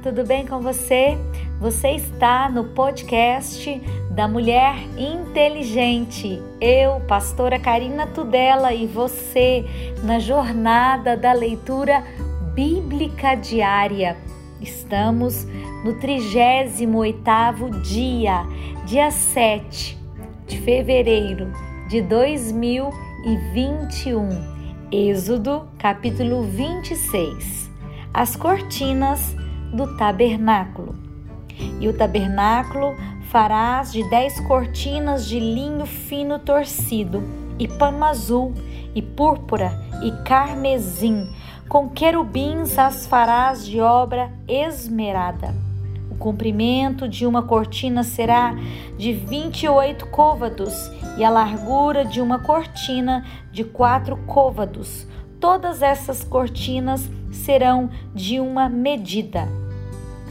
Tudo bem com você? Você está no podcast da Mulher Inteligente. Eu, pastora Karina Tudela e você na jornada da leitura bíblica diária. Estamos no 38º dia, dia 7 de fevereiro de 2021. Êxodo, capítulo 26 as cortinas do tabernáculo. E o tabernáculo farás de dez cortinas de linho fino torcido, e pano azul, e púrpura, e carmesim, com querubins as farás de obra esmerada. O comprimento de uma cortina será de vinte e oito côvados, e a largura de uma cortina de quatro côvados. Todas essas cortinas serão de uma medida.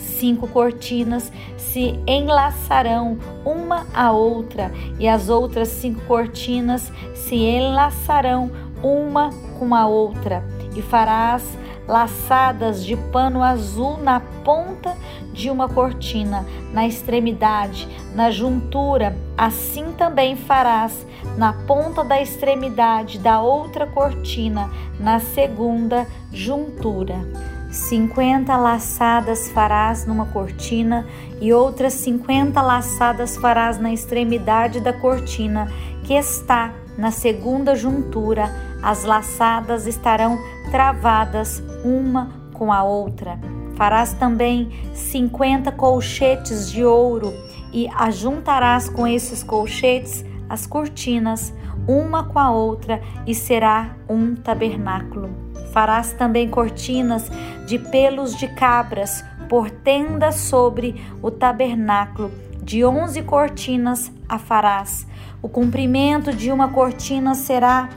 Cinco cortinas se enlaçarão uma à outra, e as outras cinco cortinas se enlaçarão uma com a outra, e farás laçadas de pano azul na ponta de uma cortina, na extremidade, na juntura, assim também farás na ponta da extremidade da outra cortina, na segunda juntura. Cinquenta laçadas farás numa cortina e outras cinquenta laçadas farás na extremidade da cortina que está na segunda juntura. As laçadas estarão travadas uma com a outra. Farás também cinquenta colchetes de ouro e ajuntarás com esses colchetes as cortinas, uma com a outra, e será um tabernáculo. Farás também cortinas de pelos de cabras, por tenda sobre o tabernáculo. De onze cortinas a farás. O comprimento de uma cortina será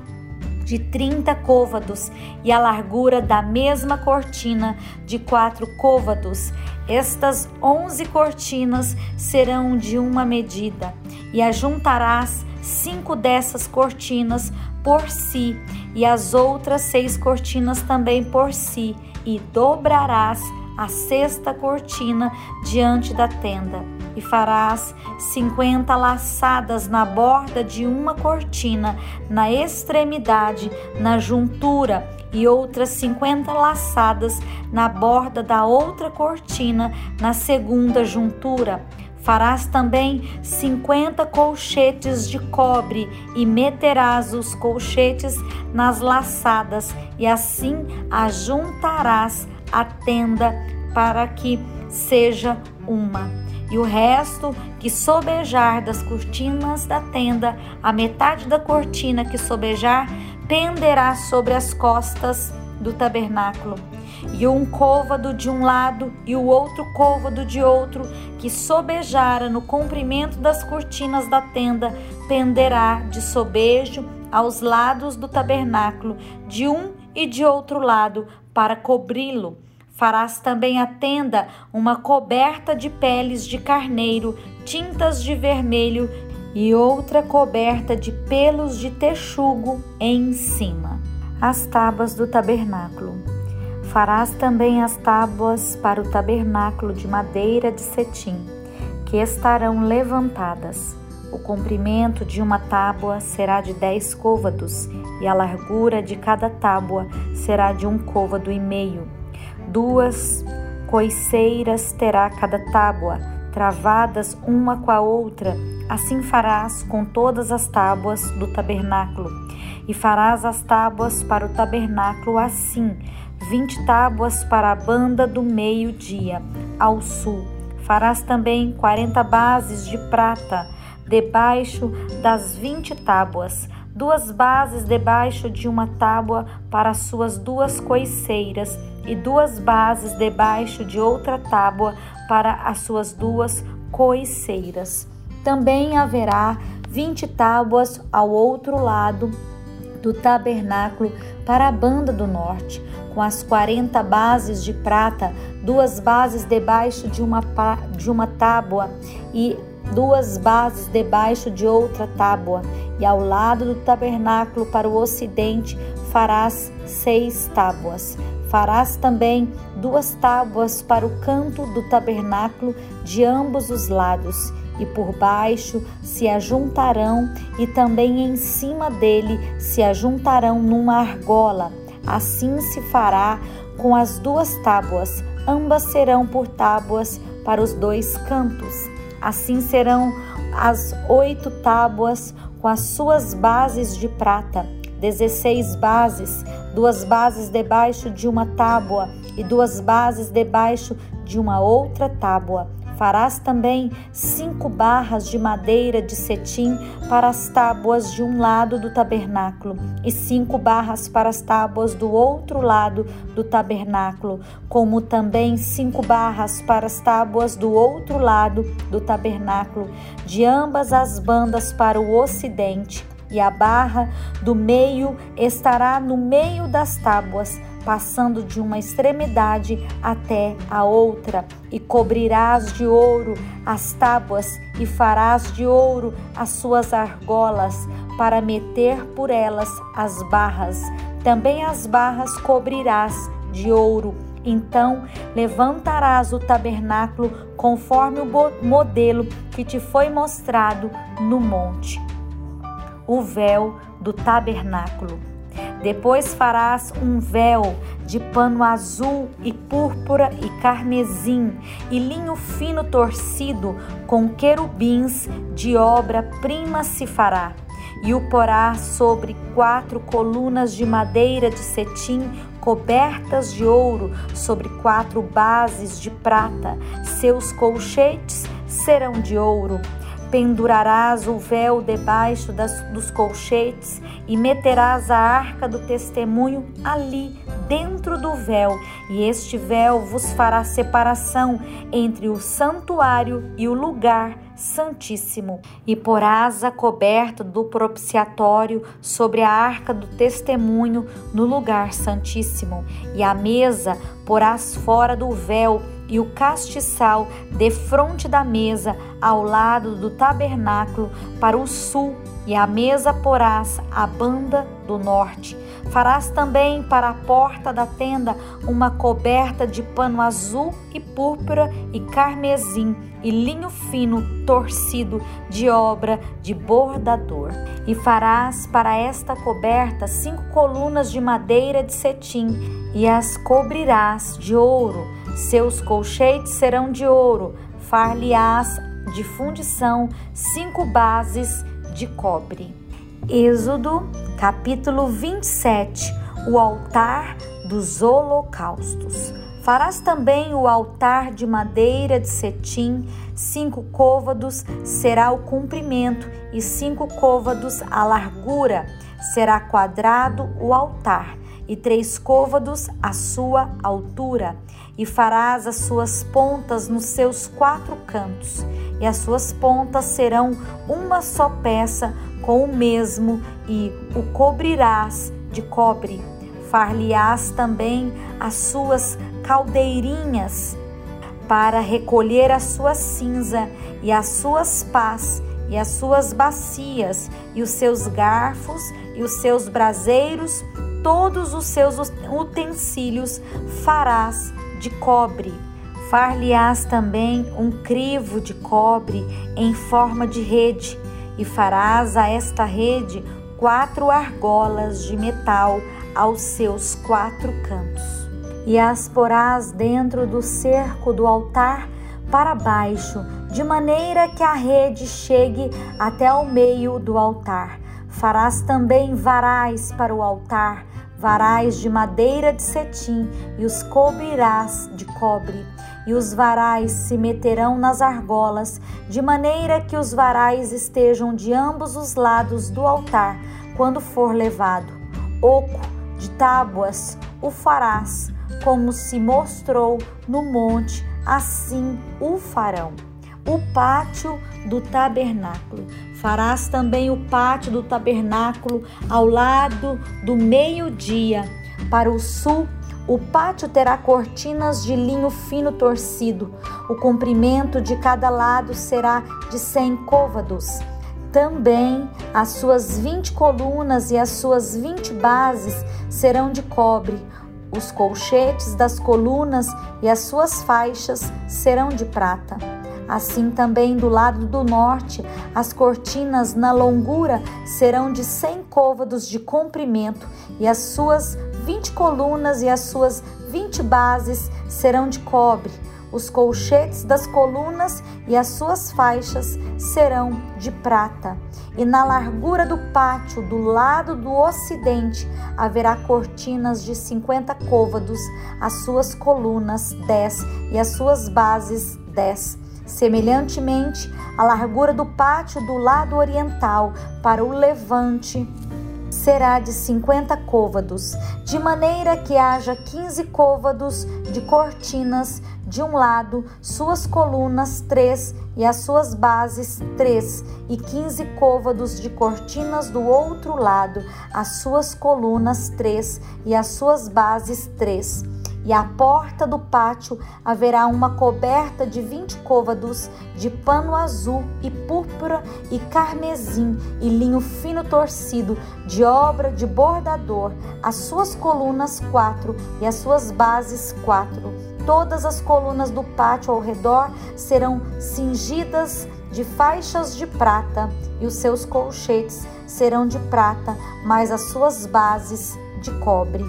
de trinta côvados e a largura da mesma cortina de quatro côvados. Estas onze cortinas serão de uma medida e ajuntarás cinco dessas cortinas por si, e as outras seis cortinas também por si, e dobrarás a sexta cortina diante da tenda, e farás cinquenta laçadas na borda de uma cortina, na extremidade, na juntura, e outras cinquenta laçadas na borda da outra cortina, na segunda juntura Farás também cinquenta colchetes de cobre e meterás os colchetes nas laçadas, e assim ajuntarás a tenda para que seja uma. E o resto que sobejar das cortinas da tenda, a metade da cortina que sobejar, penderá sobre as costas do tabernáculo e um côvado de um lado e o outro côvado de outro, que sobejara no comprimento das cortinas da tenda, penderá de sobejo aos lados do tabernáculo, de um e de outro lado, para cobri-lo. Farás também a tenda uma coberta de peles de carneiro, tintas de vermelho e outra coberta de pelos de texugo em cima. As tábuas do tabernáculo. Farás também as tábuas para o tabernáculo de madeira de cetim, que estarão levantadas. O comprimento de uma tábua será de dez côvados, e a largura de cada tábua será de um côvado e meio. Duas coiceiras terá cada tábua, travadas uma com a outra. Assim farás com todas as tábuas do tabernáculo. E farás as tábuas para o tabernáculo assim vinte tábuas para a banda do meio-dia, ao sul. Farás também quarenta bases de prata debaixo das vinte tábuas, duas bases debaixo de uma tábua para as suas duas coiceiras, e duas bases debaixo de outra tábua para as suas duas coiceiras. Também haverá vinte tábuas ao outro lado do tabernáculo para a banda do norte, com as quarenta bases de prata, duas bases debaixo de uma, de uma tábua e duas bases debaixo de outra tábua, e ao lado do tabernáculo para o ocidente farás seis tábuas. Farás também duas tábuas para o canto do tabernáculo de ambos os lados, e por baixo se ajuntarão, e também em cima dele se ajuntarão numa argola. Assim se fará com as duas tábuas, ambas serão por tábuas para os dois cantos. Assim serão as oito tábuas com as suas bases de prata, dezesseis bases, duas bases debaixo de uma tábua e duas bases debaixo de uma outra tábua Farás também cinco barras de madeira de cetim para as tábuas de um lado do tabernáculo, e cinco barras para as tábuas do outro lado do tabernáculo, como também cinco barras para as tábuas do outro lado do tabernáculo, de ambas as bandas para o ocidente. E a barra do meio estará no meio das tábuas passando de uma extremidade até a outra, e cobrirás de ouro as tábuas, e farás de ouro as suas argolas, para meter por elas as barras. Também as barras cobrirás de ouro. Então levantarás o tabernáculo conforme o modelo que te foi mostrado no monte. O véu do tabernáculo. Depois farás um véu de pano azul e púrpura e carmesim e linho fino torcido com querubins de obra-prima se fará. E o porás sobre quatro colunas de madeira de cetim cobertas de ouro sobre quatro bases de prata. Seus colchetes serão de ouro pendurarás o véu debaixo das, dos colchetes e meterás a arca do testemunho ali dentro do véu, e este véu vos fará separação entre o santuário e o lugar santíssimo. E porás a coberta do propiciatório sobre a arca do testemunho no lugar santíssimo, e a mesa porás fora do véu e o castiçal defronte da mesa, ao lado do tabernáculo, para o sul, e a mesa porás à banda do norte. Farás também para a porta da tenda uma coberta de pano azul e púrpura e carmesim e linho fino torcido de obra de bordador. E farás para esta coberta cinco colunas de madeira de cetim e as cobrirás de ouro seus colchetes serão de ouro, far-lhe-ás de fundição cinco bases de cobre. Êxodo, capítulo 27 O altar dos holocaustos. Farás também o altar de madeira de cetim, cinco côvados será o comprimento e cinco côvados a largura. Será quadrado o altar e três côvados a sua altura, e farás as suas pontas nos seus quatro cantos, e as suas pontas serão uma só peça com o mesmo, e o cobrirás de cobre. Far-lhe-ás também as suas caldeirinhas para recolher a sua cinza e as suas pás e as suas bacias e os seus garfos e os seus braseiros todos os seus utensílios farás de cobre. Far-lhe-ás também um crivo de cobre em forma de rede, e farás a esta rede quatro argolas de metal aos seus quatro cantos. E as porás dentro do cerco do altar para baixo, de maneira que a rede chegue até ao meio do altar. Farás também varais para o altar varais de madeira de cetim e os cobrirás de cobre. E os varais se meterão nas argolas, de maneira que os varais estejam de ambos os lados do altar quando for levado. Oco de tábuas o farás, como se mostrou no monte, assim o farão o pátio do tabernáculo. Farás também o pátio do tabernáculo ao lado do meio-dia. Para o sul, o pátio terá cortinas de linho fino torcido. O comprimento de cada lado será de cem côvados. Também as suas vinte colunas e as suas vinte bases serão de cobre Os colchetes das colunas e as suas faixas serão de prata. Assim também do lado do norte, as cortinas na longura serão de cem côvados de comprimento, e as suas vinte colunas e as suas vinte bases serão de cobre. Os colchetes das colunas e as suas faixas serão de prata. E na largura do pátio, do lado do ocidente, haverá cortinas de cinquenta côvados, as suas colunas dez e as suas bases dez. Semelhantemente, a largura do pátio do lado oriental para o levante será de cinquenta côvados, de maneira que haja quinze côvados de cortinas de um lado, suas colunas três e as suas bases três, e quinze côvados de cortinas do outro lado, as suas colunas três e as suas bases três e à porta do pátio haverá uma coberta de vinte côvados de pano azul e púrpura e carmesim e linho fino torcido, de obra de bordador, as suas colunas quatro e as suas bases quatro. Todas as colunas do pátio ao redor serão cingidas de faixas de prata, e os seus colchetes serão de prata, mas as suas bases de cobre.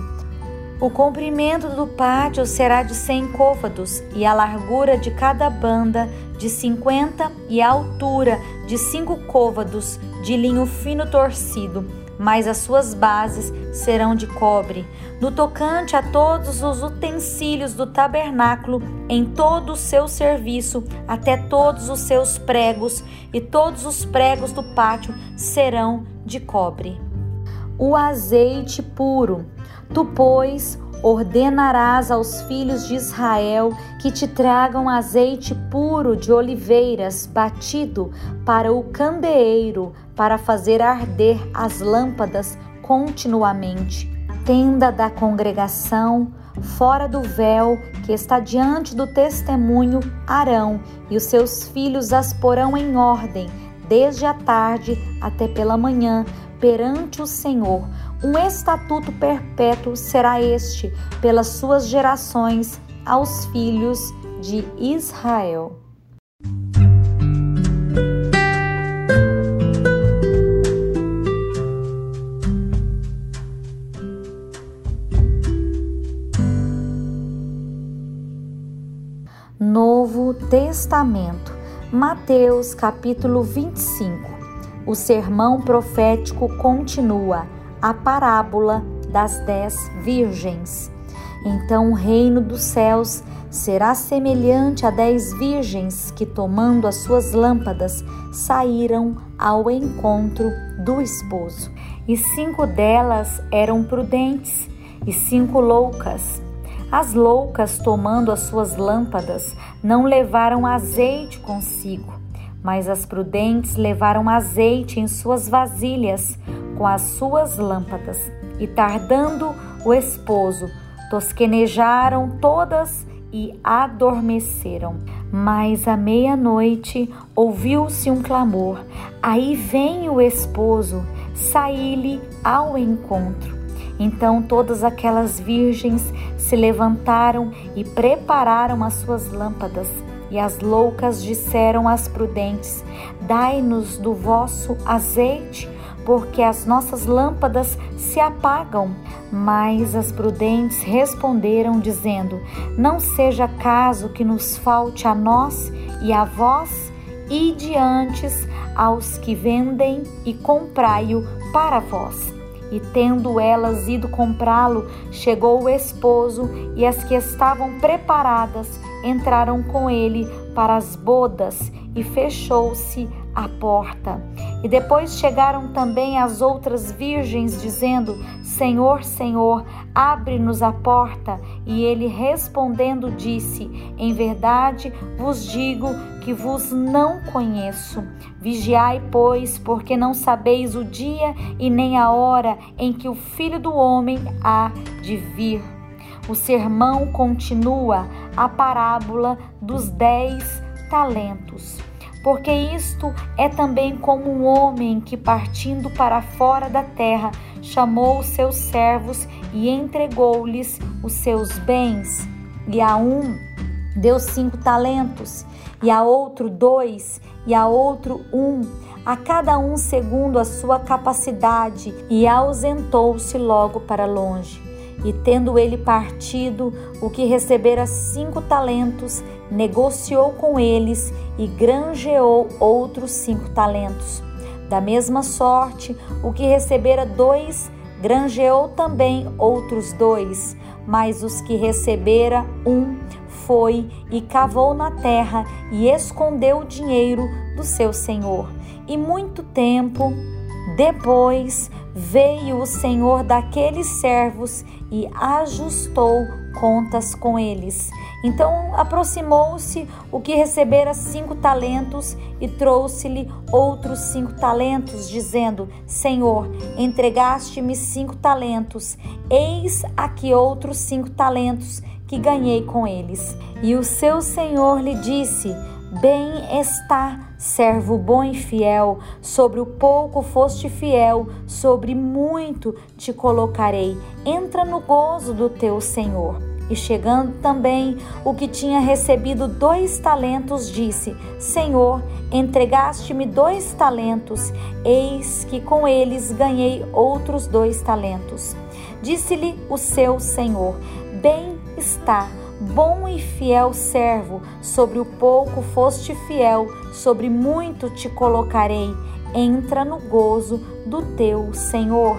O comprimento do pátio será de cem côvados, e a largura de cada banda de cinquenta, e a altura de cinco côvados de linho fino torcido, mas as suas bases serão de cobre. No tocante a todos os utensílios do tabernáculo, em todo o seu serviço, até todos os seus pregos, e todos os pregos do pátio serão de cobre. O azeite puro Tu, pois, ordenarás aos filhos de Israel que te tragam azeite puro de oliveiras batido para o candeeiro, para fazer arder as lâmpadas continuamente. Tenda da congregação, fora do véu que está diante do testemunho, Arão e os seus filhos as porão em ordem, desde a tarde até pela manhã, perante o Senhor um estatuto perpétuo será este pelas suas gerações aos filhos de Israel. Novo Testamento, Mateus capítulo 25. O sermão profético continua a parábola das dez virgens. Então o reino dos céus será semelhante a dez virgens que, tomando as suas lâmpadas, saíram ao encontro do esposo. E cinco delas eram prudentes e cinco loucas. As loucas, tomando as suas lâmpadas, não levaram azeite consigo, mas as prudentes levaram azeite em suas vasilhas com as suas lâmpadas. E tardando o esposo, tosquenejaram todas e adormeceram. Mas à meia-noite ouviu-se um clamor: Aí vem o esposo, saí-lhe ao encontro. Então todas aquelas virgens se levantaram e prepararam as suas lâmpadas. E as loucas disseram às prudentes: Dai-nos do vosso azeite, porque as nossas lâmpadas se apagam. Mas as prudentes responderam, dizendo: Não seja caso que nos falte a nós e a vós, e diante aos que vendem e comprai-o para vós. E tendo elas ido comprá-lo, chegou o esposo, e as que estavam preparadas entraram com ele para as bodas, e fechou-se a porta. E depois chegaram também as outras virgens, dizendo: Senhor, Senhor, abre-nos a porta. E ele respondendo disse: Em verdade vos digo que vos não conheço. Vigiai, pois, porque não sabeis o dia e nem a hora em que o filho do homem há de vir. O sermão continua a parábola dos dez talentos porque isto é também como um homem que, partindo para fora da terra, chamou os seus servos e entregou-lhes os seus bens. E a um deu cinco talentos, e a outro dois, e a outro um, a cada um segundo a sua capacidade, e ausentou-se logo para longe. E tendo ele partido, o que recebera cinco talentos, negociou com eles e granjeou outros cinco talentos. Da mesma sorte, o que recebera dois, granjeou também outros dois, mas os que recebera um, foi e cavou na terra e escondeu o dinheiro do seu senhor. E muito tempo depois veio o senhor daqueles servos e ajustou contas com eles. Então aproximou-se o que recebera cinco talentos e trouxe-lhe outros cinco talentos, dizendo: Senhor, entregaste-me cinco talentos, eis aqui outros cinco talentos que ganhei com eles. E o seu senhor lhe disse: Bem está, servo bom e fiel, sobre o pouco foste fiel, sobre muito te colocarei. Entra no gozo do teu senhor. E chegando também o que tinha recebido dois talentos, disse: Senhor, entregaste-me dois talentos, eis que com eles ganhei outros dois talentos. Disse-lhe o seu senhor: Bem está Bom e fiel servo, sobre o pouco foste fiel, sobre muito te colocarei. Entra no gozo do teu Senhor.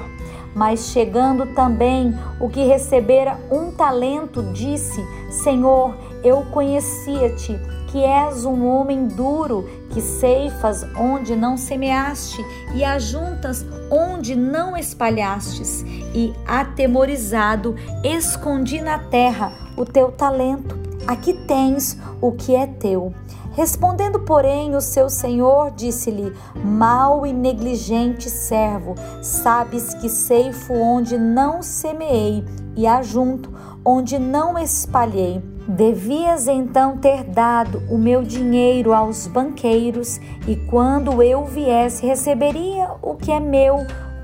Mas chegando também o que recebera um talento, disse: Senhor, eu conhecia-te, que és um homem duro, que ceifas onde não semeaste e ajuntas onde não espalhastes, e atemorizado escondi na terra o teu talento. Aqui tens o que é teu. Respondendo, porém, o seu senhor disse-lhe: Mal e negligente servo, sabes que ceifo onde não semeei e ajunto onde não espalhei. Devias então ter dado o meu dinheiro aos banqueiros, e quando eu viesse, receberia o que é meu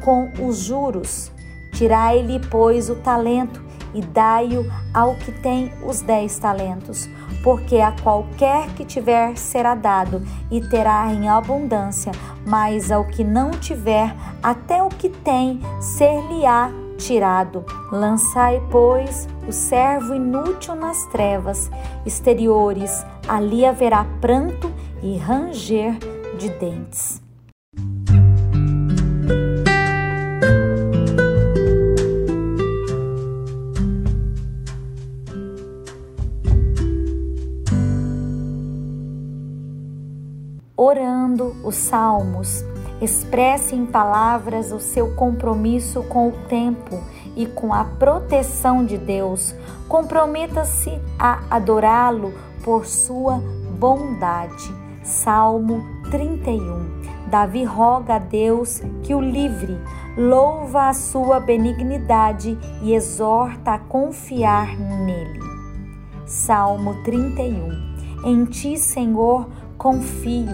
com os juros. Tirai-lhe, pois, o talento e dai-o ao que tem os dez talentos, porque a qualquer que tiver será dado e terá em abundância, mas ao que não tiver, até o que tem ser-lhe-á tirado. Lançai, pois, o servo inútil nas trevas exteriores, ali haverá pranto e ranger de dentes. Orando os salmos. Expresse em palavras o seu compromisso com o tempo e com a proteção de Deus. Comprometa-se a adorá-lo por sua bondade. Salmo 31. Davi roga a Deus que o livre, louva a sua benignidade e exorta a confiar nele. Salmo 31. Em ti, Senhor, confio.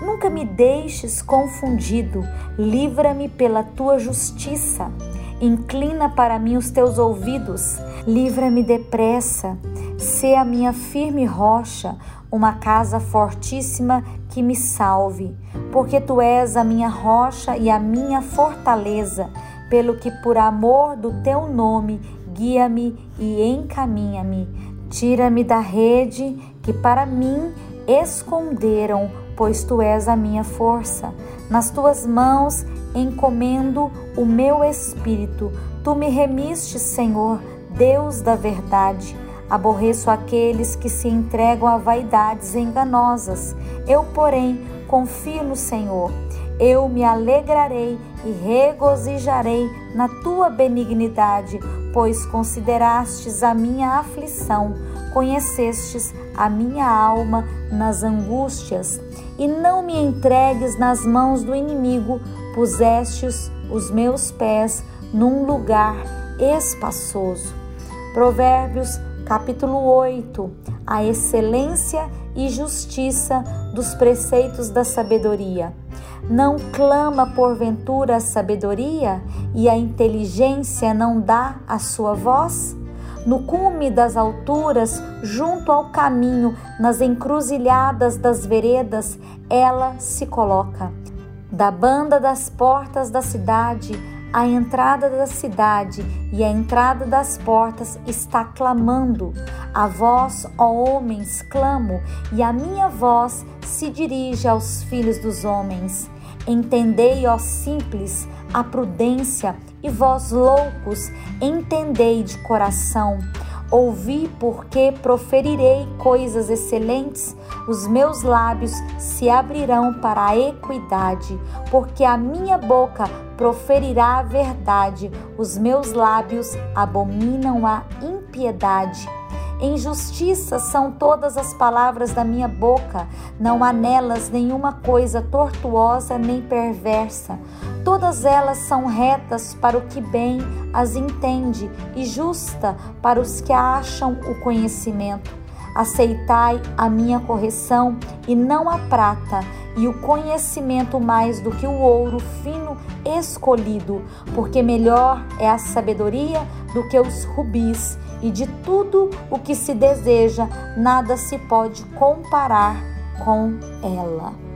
Nunca me deixes confundido. Livra-me pela tua justiça. Inclina para mim os teus ouvidos. Livra-me depressa. Sê a minha firme rocha, uma casa fortíssima que me salve. Porque tu és a minha rocha e a minha fortaleza. Pelo que, por amor do teu nome, guia-me e encaminha-me. Tira-me da rede que para mim esconderam, pois tu és a minha força. Nas tuas mãos encomendo o meu espírito. Tu me remiste, Senhor, Deus da verdade. Aborreço aqueles que se entregam a vaidades enganosas. Eu, porém, confio no Senhor. Eu me alegrarei e regozijarei na tua benignidade, pois considerastes a minha aflição conhecestes a minha alma nas angústias, e não me entregues nas mãos do inimigo, pusestes os meus pés num lugar espaçoso. Provérbios capítulo 8 A excelência e justiça dos preceitos da sabedoria. Não clama porventura a sabedoria e a inteligência não dá a sua voz? No cume das alturas, junto ao caminho, nas encruzilhadas das veredas, ela se coloca. Da banda das portas da cidade, a entrada da cidade e a entrada das portas está clamando. A vós, ó homens, clamo, e a minha voz se dirige aos filhos dos homens. Entendei, ó simples, a prudência, e vós loucos, entendei de coração. Ouvi, porque proferirei coisas excelentes, os meus lábios se abrirão para a equidade, porque a minha boca proferirá a verdade, os meus lábios abominam a impiedade. Em justiça são todas as palavras da minha boca, não há nelas nenhuma coisa tortuosa nem perversa. Todas elas são retas para o que bem as entende e justa para os que acham o conhecimento. Aceitai a minha correção e não a prata, e o conhecimento mais do que o ouro fino escolhido, porque melhor é a sabedoria do que os rubis e de tudo o que se deseja, nada se pode comparar com ela.